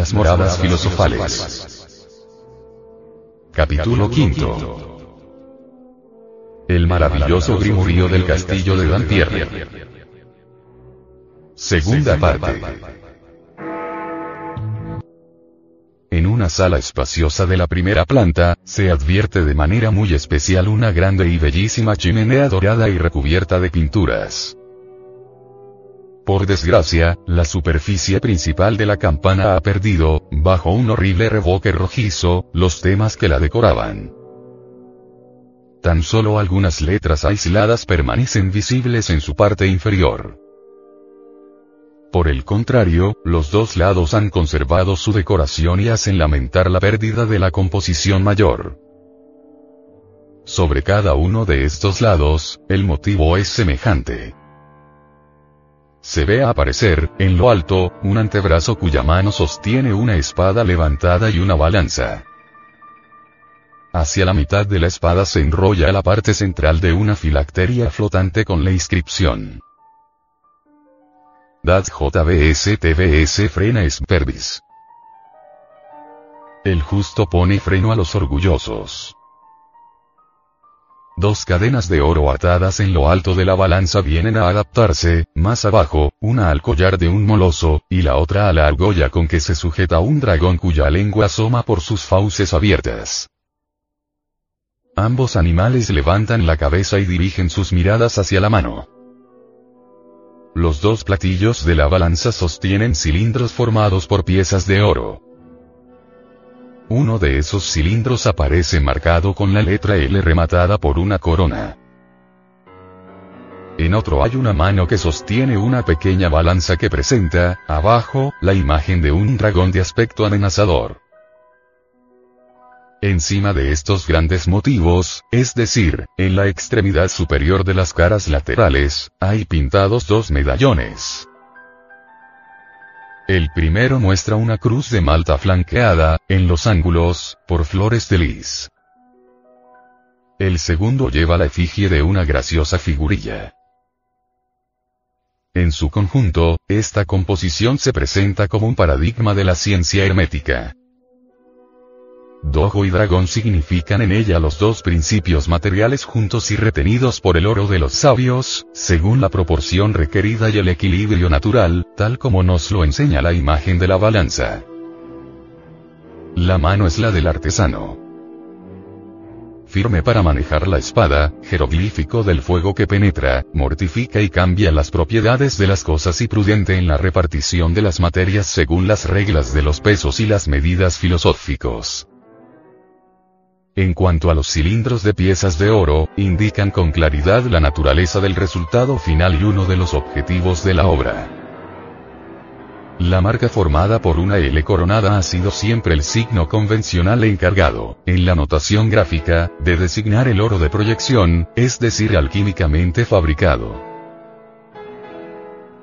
Las moradas filosofales. Capítulo quinto. El maravilloso grimurío del castillo de Dampierre. Segunda parte. En una sala espaciosa de la primera planta, se advierte de manera muy especial una grande y bellísima chimenea dorada y recubierta de pinturas. Por desgracia, la superficie principal de la campana ha perdido, bajo un horrible revoque rojizo, los temas que la decoraban. Tan solo algunas letras aisladas permanecen visibles en su parte inferior. Por el contrario, los dos lados han conservado su decoración y hacen lamentar la pérdida de la composición mayor. Sobre cada uno de estos lados, el motivo es semejante. Se ve aparecer, en lo alto, un antebrazo cuya mano sostiene una espada levantada y una balanza. Hacia la mitad de la espada se enrolla la parte central de una filacteria flotante con la inscripción. Dat JBS TBS frena Spervis. El justo pone freno a los orgullosos. Dos cadenas de oro atadas en lo alto de la balanza vienen a adaptarse, más abajo, una al collar de un moloso, y la otra a la argolla con que se sujeta un dragón cuya lengua asoma por sus fauces abiertas. Ambos animales levantan la cabeza y dirigen sus miradas hacia la mano. Los dos platillos de la balanza sostienen cilindros formados por piezas de oro. Uno de esos cilindros aparece marcado con la letra L rematada por una corona. En otro hay una mano que sostiene una pequeña balanza que presenta, abajo, la imagen de un dragón de aspecto amenazador. Encima de estos grandes motivos, es decir, en la extremidad superior de las caras laterales, hay pintados dos medallones. El primero muestra una cruz de malta flanqueada, en los ángulos, por flores de lis. El segundo lleva la efigie de una graciosa figurilla. En su conjunto, esta composición se presenta como un paradigma de la ciencia hermética. Dojo y dragón significan en ella los dos principios materiales juntos y retenidos por el oro de los sabios, según la proporción requerida y el equilibrio natural, tal como nos lo enseña la imagen de la balanza. La mano es la del artesano. Firme para manejar la espada, jeroglífico del fuego que penetra, mortifica y cambia las propiedades de las cosas y prudente en la repartición de las materias según las reglas de los pesos y las medidas filosóficos. En cuanto a los cilindros de piezas de oro, indican con claridad la naturaleza del resultado final y uno de los objetivos de la obra. La marca formada por una L coronada ha sido siempre el signo convencional encargado, en la notación gráfica, de designar el oro de proyección, es decir alquímicamente fabricado.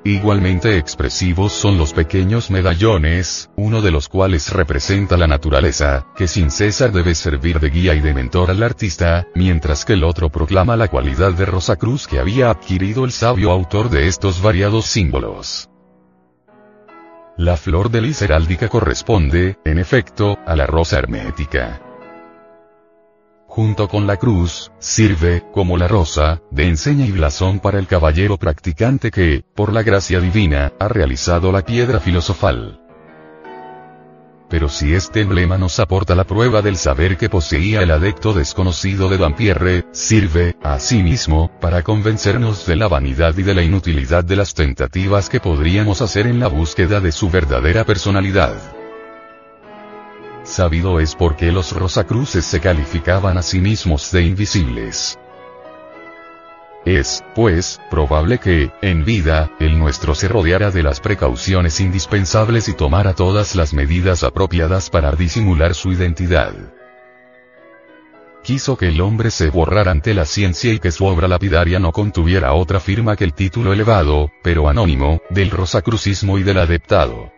Igualmente expresivos son los pequeños medallones, uno de los cuales representa la naturaleza, que sin cesar debe servir de guía y de mentor al artista, mientras que el otro proclama la cualidad de Rosacruz que había adquirido el sabio autor de estos variados símbolos. La flor de lis heráldica corresponde, en efecto, a la rosa hermética junto con la cruz, sirve, como la rosa, de enseña y blasón para el caballero practicante que, por la gracia divina, ha realizado la piedra filosofal. Pero si este emblema nos aporta la prueba del saber que poseía el adecto desconocido de Dampierre, sirve, asimismo, para convencernos de la vanidad y de la inutilidad de las tentativas que podríamos hacer en la búsqueda de su verdadera personalidad. Sabido es por qué los Rosacruces se calificaban a sí mismos de invisibles. Es, pues, probable que, en vida, el nuestro se rodeara de las precauciones indispensables y tomara todas las medidas apropiadas para disimular su identidad. Quiso que el hombre se borrara ante la ciencia y que su obra lapidaria no contuviera otra firma que el título elevado, pero anónimo, del rosacrucismo y del adeptado.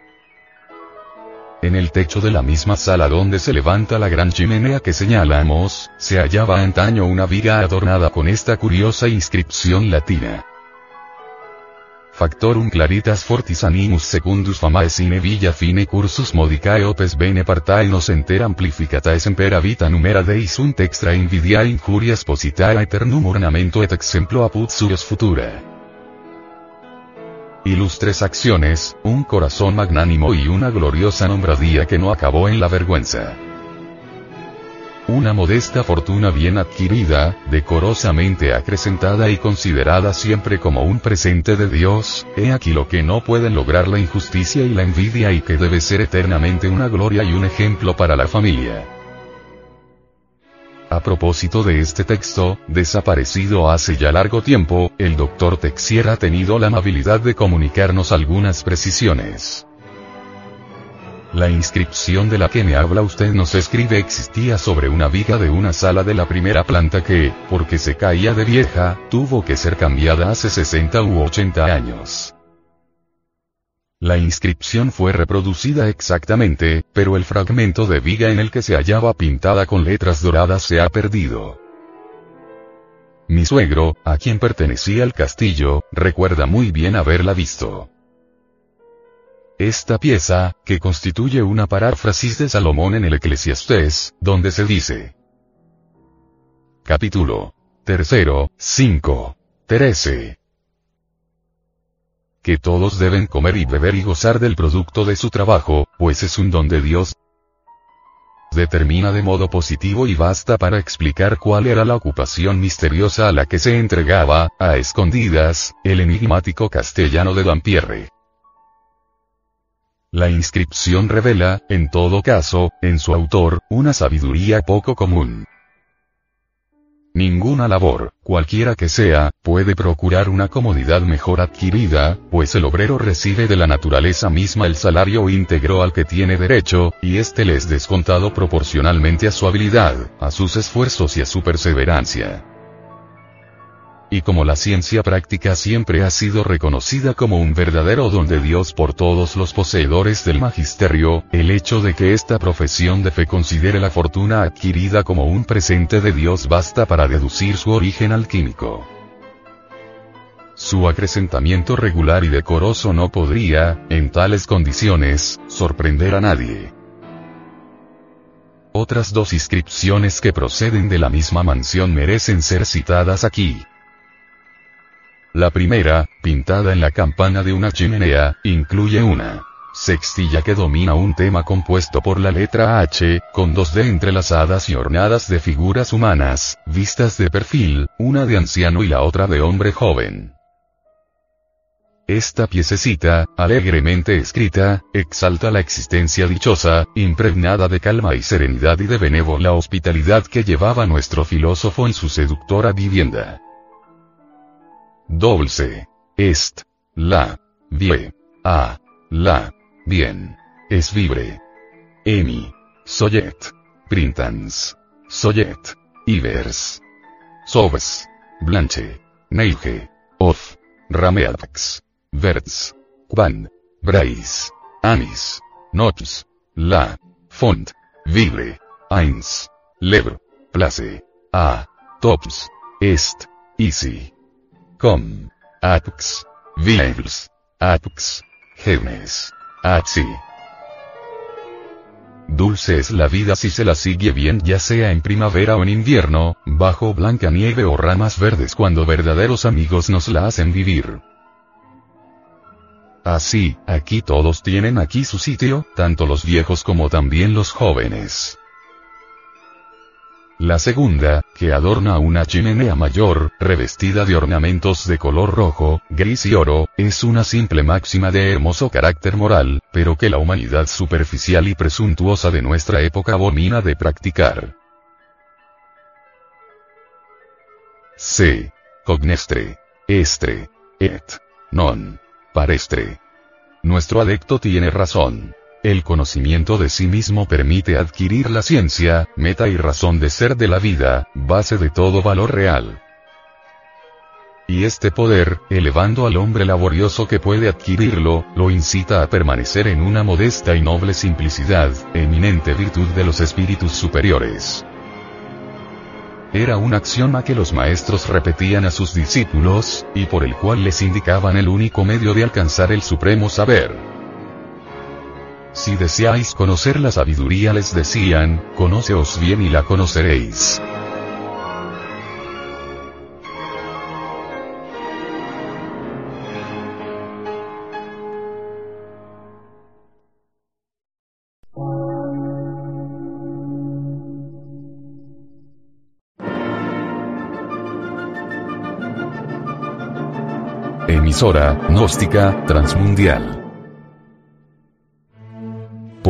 En el techo de la misma sala donde se levanta la gran chimenea que señalamos, se hallaba antaño una viga adornada con esta curiosa inscripción latina. factorum claritas fortis animus secundus famae sine villa fine cursus modicae opes bene partae enter amplificatae sempera vita numera deis sunt extra invidia injurias positae eternum ornamento et exemplo apud suos futura. Ilustres acciones, un corazón magnánimo y una gloriosa nombradía que no acabó en la vergüenza. Una modesta fortuna bien adquirida, decorosamente acrecentada y considerada siempre como un presente de Dios, he aquí lo que no pueden lograr la injusticia y la envidia y que debe ser eternamente una gloria y un ejemplo para la familia. A propósito de este texto, desaparecido hace ya largo tiempo, el doctor Texier ha tenido la amabilidad de comunicarnos algunas precisiones. La inscripción de la que me habla usted nos escribe existía sobre una viga de una sala de la primera planta que, porque se caía de vieja, tuvo que ser cambiada hace 60 u 80 años. La inscripción fue reproducida exactamente, pero el fragmento de viga en el que se hallaba pintada con letras doradas se ha perdido. Mi suegro, a quien pertenecía el castillo, recuerda muy bien haberla visto. Esta pieza, que constituye una paráfrasis de Salomón en el Eclesiastés, donde se dice. Capítulo. Tercero, 5. 13. Que todos deben comer y beber y gozar del producto de su trabajo, pues es un don de Dios. Determina de modo positivo y basta para explicar cuál era la ocupación misteriosa a la que se entregaba, a escondidas, el enigmático castellano de Dampierre. La inscripción revela, en todo caso, en su autor, una sabiduría poco común. Ninguna labor, cualquiera que sea, puede procurar una comodidad mejor adquirida, pues el obrero recibe de la naturaleza misma el salario íntegro al que tiene derecho, y éste le es descontado proporcionalmente a su habilidad, a sus esfuerzos y a su perseverancia. Y como la ciencia práctica siempre ha sido reconocida como un verdadero don de Dios por todos los poseedores del magisterio, el hecho de que esta profesión de fe considere la fortuna adquirida como un presente de Dios basta para deducir su origen alquímico. Su acrecentamiento regular y decoroso no podría, en tales condiciones, sorprender a nadie. Otras dos inscripciones que proceden de la misma mansión merecen ser citadas aquí. La primera, pintada en la campana de una chimenea, incluye una sextilla que domina un tema compuesto por la letra H, con dos D entrelazadas y ornadas de figuras humanas, vistas de perfil, una de anciano y la otra de hombre joven. Esta piececita, alegremente escrita, exalta la existencia dichosa, impregnada de calma y serenidad y de benévola hospitalidad que llevaba nuestro filósofo en su seductora vivienda. Dulce. Est. La. Vie. A. La. Bien. Es vibre. Emi. Soyet. Printans. Soyet. Ivers. Sobes. Blanche. Neige. Of. Rameax. Verts. Quan. Brais. Anis. Nots. La. Font. Vibre. Eins. Lebr. Place. A. Tops. Est. Easy. Com. Apux. Vivels. Apux. Genes. Atsi. Dulce es la vida si se la sigue bien ya sea en primavera o en invierno, bajo blanca nieve o ramas verdes cuando verdaderos amigos nos la hacen vivir. Así, aquí todos tienen aquí su sitio, tanto los viejos como también los jóvenes. La segunda, que adorna una chimenea mayor, revestida de ornamentos de color rojo, gris y oro, es una simple máxima de hermoso carácter moral, pero que la humanidad superficial y presuntuosa de nuestra época abomina de practicar. C. Cognestre. Estre. Et. Non. Parestre. Nuestro adecto tiene razón. El conocimiento de sí mismo permite adquirir la ciencia, meta y razón de ser de la vida, base de todo valor real. Y este poder, elevando al hombre laborioso que puede adquirirlo, lo incita a permanecer en una modesta y noble simplicidad, eminente virtud de los espíritus superiores. Era un axioma que los maestros repetían a sus discípulos, y por el cual les indicaban el único medio de alcanzar el supremo saber. Si deseáis conocer la sabiduría les decían, conóceos bien y la conoceréis. Emisora, gnóstica, transmundial.